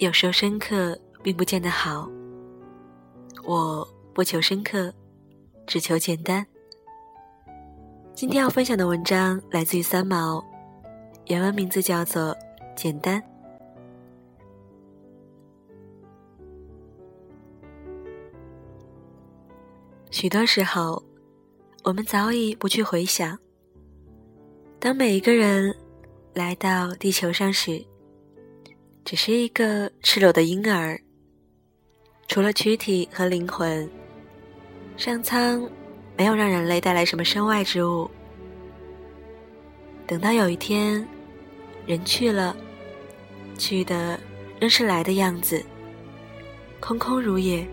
有时候深刻并不见得好。我不求深刻，只求简单。今天要分享的文章来自于三毛，原文名字叫做《简单》。许多时候，我们早已不去回想，当每一个人来到地球上时，只是一个赤裸的婴儿，除了躯体和灵魂，上苍没有让人类带来什么身外之物。等到有一天，人去了，去的仍是来的样子，空空如也。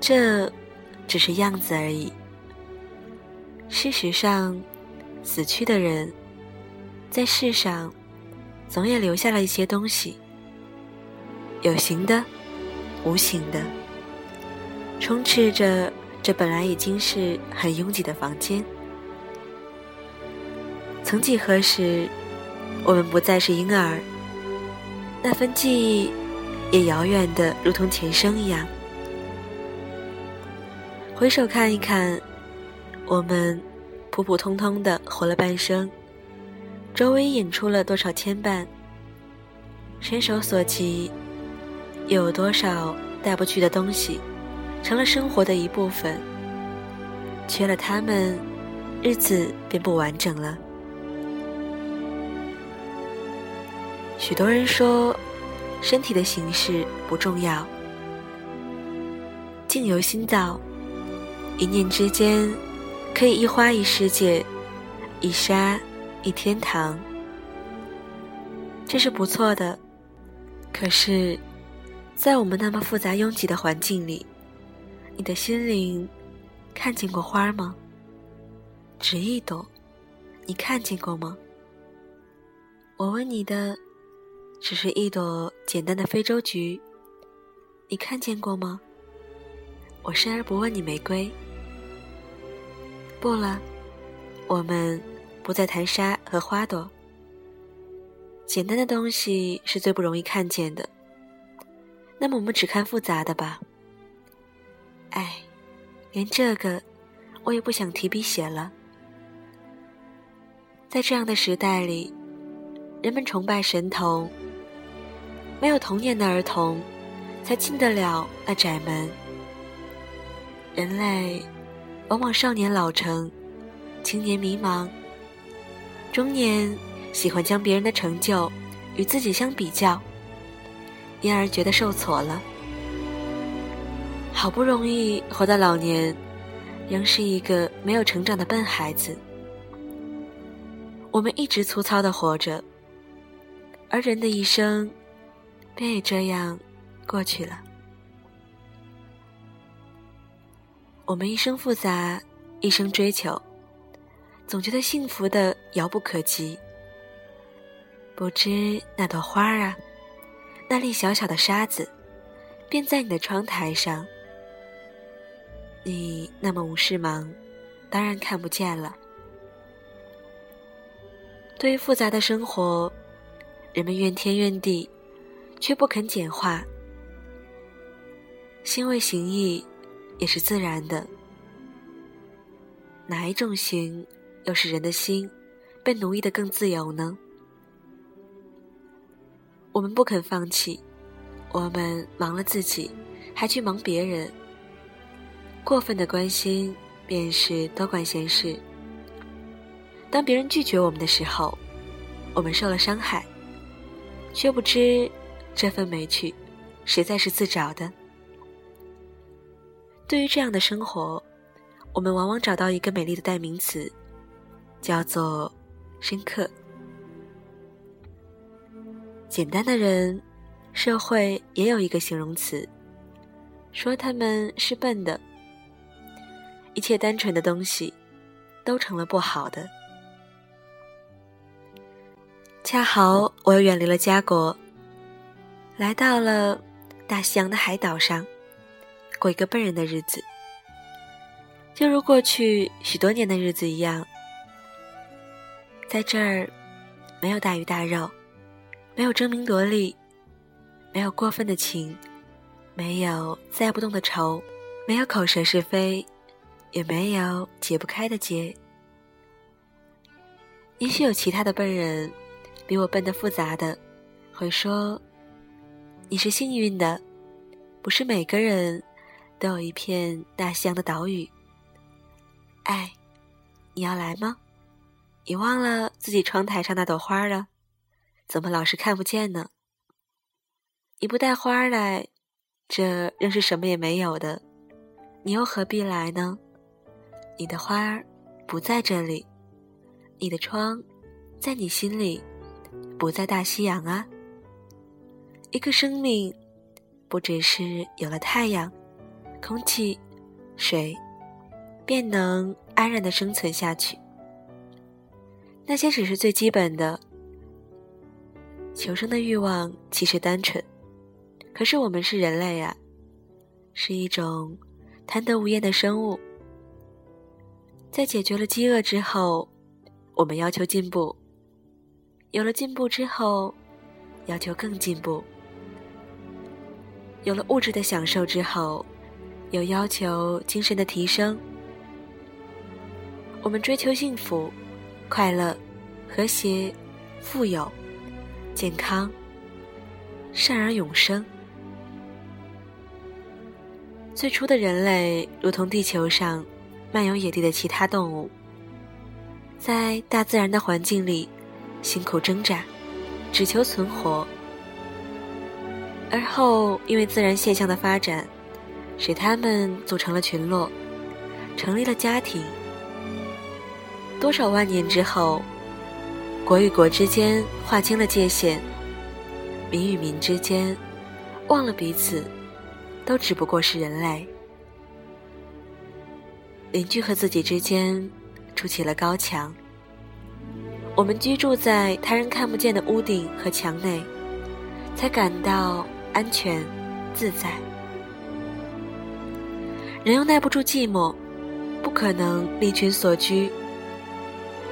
这只是样子而已。事实上，死去的人在世上总也留下了一些东西，有形的，无形的，充斥着这本来已经是很拥挤的房间。曾几何时，我们不再是婴儿，那份记忆也遥远的如同前生一样。回首看一看，我们普普通通的活了半生，周围引出了多少牵绊？伸手所及，又有多少带不去的东西，成了生活的一部分？缺了他们，日子便不完整了。许多人说，身体的形式不重要，境由心造。一念之间，可以一花一世界，一沙一天堂，这是不错的。可是，在我们那么复杂拥挤的环境里，你的心灵看见过花吗？只一朵，你看见过吗？我问你的，只是一朵简单的非洲菊，你看见过吗？我生而不问你玫瑰。不了，我们不再谈沙和花朵。简单的东西是最不容易看见的。那么我们只看复杂的吧。哎，连这个我也不想提笔写了。在这样的时代里，人们崇拜神童，没有童年的儿童才进得了那窄门。人类。往往少年老成，青年迷茫，中年喜欢将别人的成就与自己相比较，因而觉得受挫了。好不容易活到老年，仍是一个没有成长的笨孩子。我们一直粗糙的活着，而人的一生便也这样过去了。我们一生复杂，一生追求，总觉得幸福的遥不可及。不知那朵花啊，那粒小小的沙子，便在你的窗台上。你那么无事忙，当然看不见了。对于复杂的生活，人们怨天怨地，却不肯简化。心为形役。也是自然的。哪一种行，又是人的心被奴役的更自由呢？我们不肯放弃，我们忙了自己，还去忙别人。过分的关心，便是多管闲事。当别人拒绝我们的时候，我们受了伤害，却不知这份委屈，实在是自找的。对于这样的生活，我们往往找到一个美丽的代名词，叫做“深刻”。简单的人，社会也有一个形容词，说他们是笨的。一切单纯的东西，都成了不好的。恰好我又远离了家国，来到了大西洋的海岛上。过一个笨人的日子，就如过去许多年的日子一样。在这儿，没有大鱼大肉，没有争名夺利，没有过分的情，没有栽不动的愁，没有口舌是非，也没有解不开的结。也许有其他的笨人，比我笨的复杂的，会说你是幸运的，不是每个人都有一片大西洋的岛屿。哎，你要来吗？你忘了自己窗台上那朵花了？怎么老是看不见呢？你不带花来，这仍是什么也没有的。你又何必来呢？你的花儿不在这里。你的窗，在你心里，不在大西洋啊。一个生命，不只是有了太阳、空气、水，便能安然的生存下去。那些只是最基本的，求生的欲望其实单纯。可是我们是人类啊，是一种贪得无厌的生物。在解决了饥饿之后。我们要求进步，有了进步之后，要求更进步；有了物质的享受之后，又要求精神的提升。我们追求幸福、快乐、和谐、富有、健康、善而永生。最初的人类，如同地球上漫游野地的其他动物。在大自然的环境里，辛苦挣扎，只求存活。而后，因为自然现象的发展，使他们组成了群落，成立了家庭。多少万年之后，国与国之间划清了界限，民与民之间忘了彼此，都只不过是人类。邻居和自己之间。筑起了高墙，我们居住在他人看不见的屋顶和墙内，才感到安全自在。人又耐不住寂寞，不可能离群所居，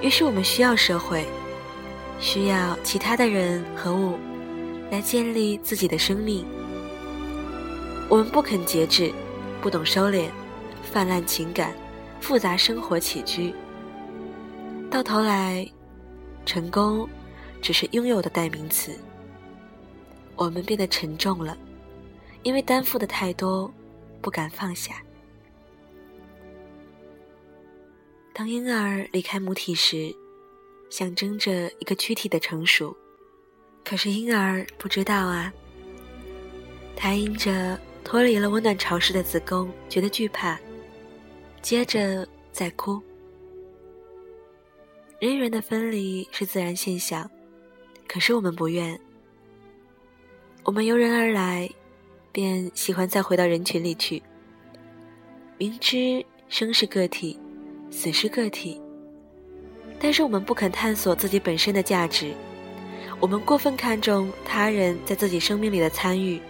于是我们需要社会，需要其他的人和物，来建立自己的生命。我们不肯节制，不懂收敛，泛滥情感，复杂生活起居。到头来，成功只是拥有的代名词。我们变得沉重了，因为担负的太多，不敢放下。当婴儿离开母体时，象征着一个躯体的成熟。可是婴儿不知道啊，他因着脱离了温暖潮湿的子宫，觉得惧怕，接着在哭。人与人的分离是自然现象，可是我们不愿。我们由人而来，便喜欢再回到人群里去。明知生是个体，死是个体，但是我们不肯探索自己本身的价值。我们过分看重他人在自己生命里的参与，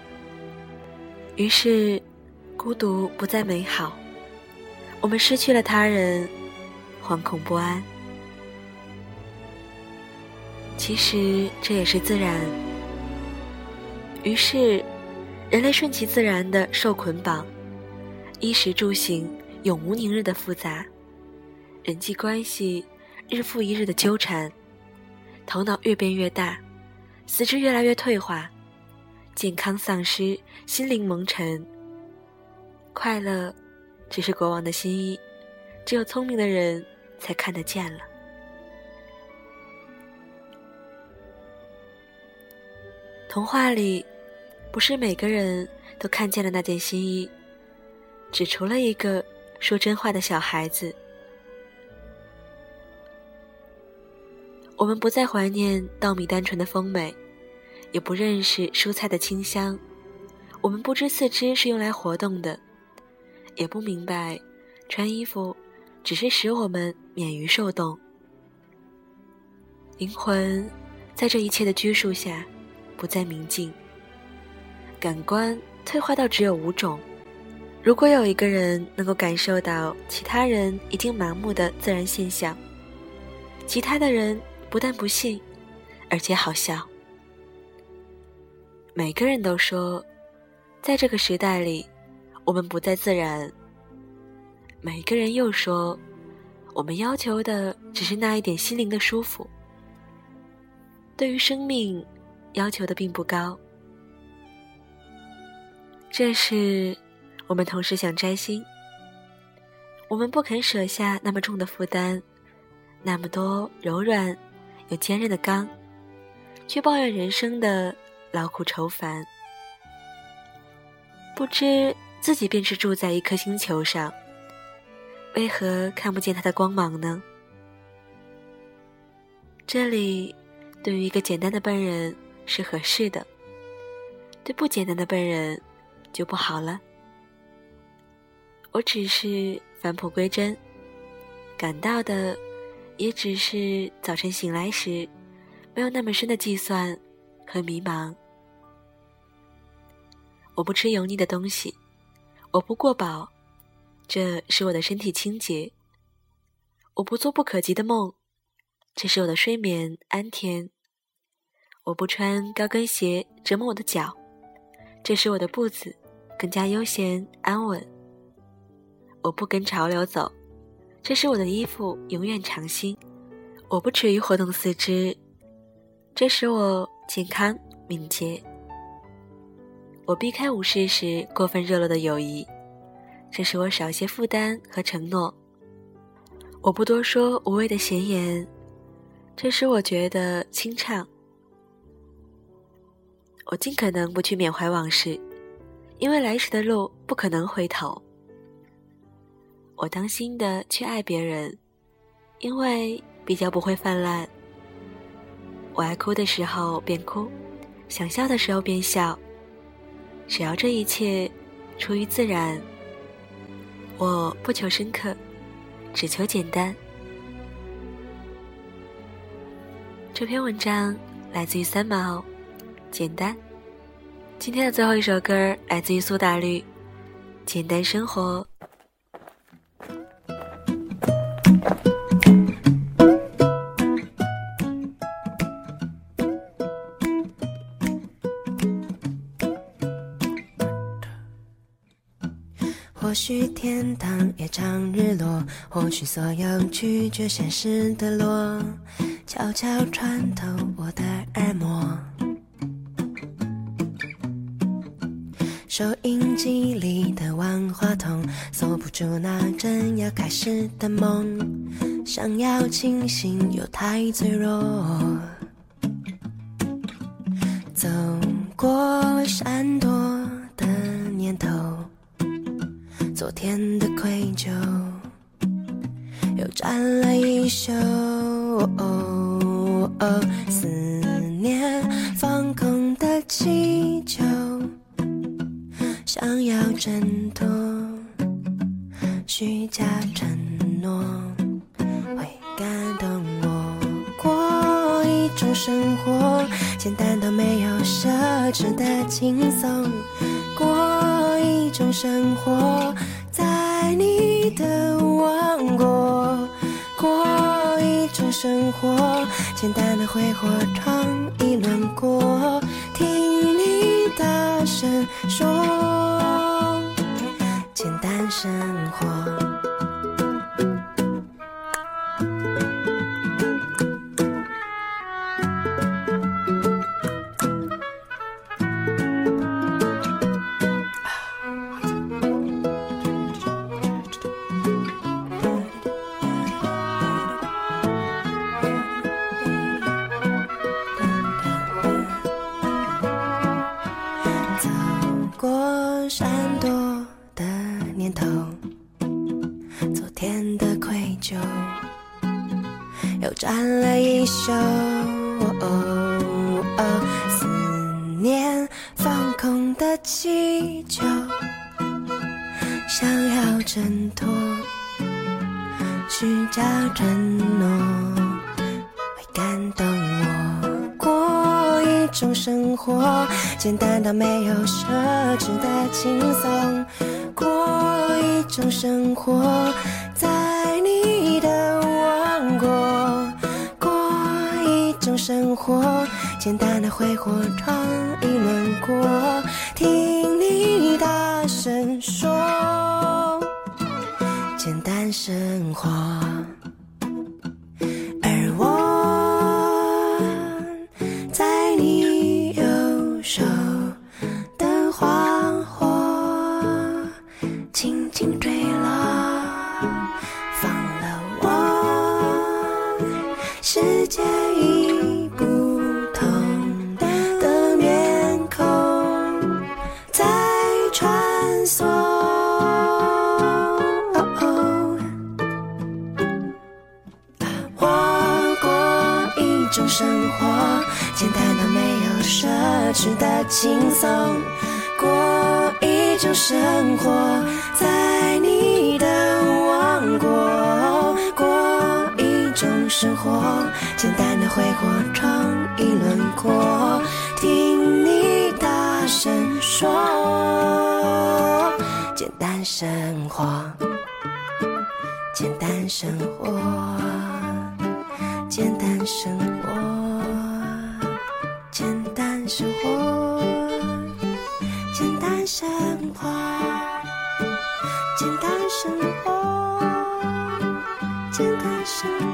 于是孤独不再美好。我们失去了他人，惶恐不安。其实这也是自然。于是，人类顺其自然的受捆绑，衣食住行永无宁日的复杂，人际关系日复一日的纠缠，头脑越变越大，四肢越来越退化，健康丧失，心灵蒙尘。快乐，只是国王的新衣，只有聪明的人才看得见了。童话里，不是每个人都看见了那件新衣，只除了一个说真话的小孩子。我们不再怀念稻米单纯的丰美，也不认识蔬菜的清香。我们不知四肢是用来活动的，也不明白穿衣服只是使我们免于受冻。灵魂在这一切的拘束下。不再明净，感官退化到只有五种。如果有一个人能够感受到其他人已经麻木的自然现象，其他的人不但不信，而且好笑。每个人都说，在这个时代里，我们不再自然。每个人又说，我们要求的只是那一点心灵的舒服，对于生命要求的并不高。这是我们同时想摘星，我们不肯舍下那么重的负担，那么多柔软有坚韧的钢，却抱怨人生的劳苦愁烦，不知自己便是住在一颗星球上。为何看不见它的光芒呢？这里对于一个简单的笨人是合适的，对不简单的笨人就不好了。我只是返璞归真，感到的也只是早晨醒来时没有那么深的计算和迷茫。我不吃油腻的东西，我不过饱。这使我的身体清洁。我不做不可及的梦，这是我的睡眠安甜。我不穿高跟鞋折磨我的脚，这使我的步子更加悠闲安稳。我不跟潮流走，这使我的衣服永远长新。我不耻于活动四肢，这使我健康敏捷。我避开武士时过分热络的友谊。这使我少些负担和承诺。我不多说无谓的闲言，这使我觉得清畅。我尽可能不去缅怀往事，因为来时的路不可能回头。我当心的去爱别人，因为比较不会泛滥。我爱哭的时候便哭，想笑的时候便笑，只要这一切出于自然。我不求深刻，只求简单。这篇文章来自于三毛，简单。今天的最后一首歌来自于苏打绿，《简单生活》。或许天堂也常日落，或许所有拒绝现实的落，悄悄穿透我的耳膜。收音机里的万花筒锁不住那正要开始的梦，想要清醒又太脆弱。走过闪躲昨天的愧疚又占了一宿，思念放空的气球，想要挣脱虚假承诺，会感动我。过一种生活，简单到没有奢侈的轻松。种生活，在你的王国。过一种生活，简单的挥霍尝一轮过，听你大声说，简单生活。想要挣脱虚假承诺，会感动我。过一种生活，简单到没有奢侈的轻松。过一种生活，在你的王国。过一种生活简单的。挥霍闯一轮过，听你大生活。种生活，简单到没有奢侈的轻松。过一种生活，在你的王国。过一种生活，简单的挥霍闯一轮廓，听你大声说，简单生活。简单生活，简单生活，简单生活，简单生活，简单生活，简单生活。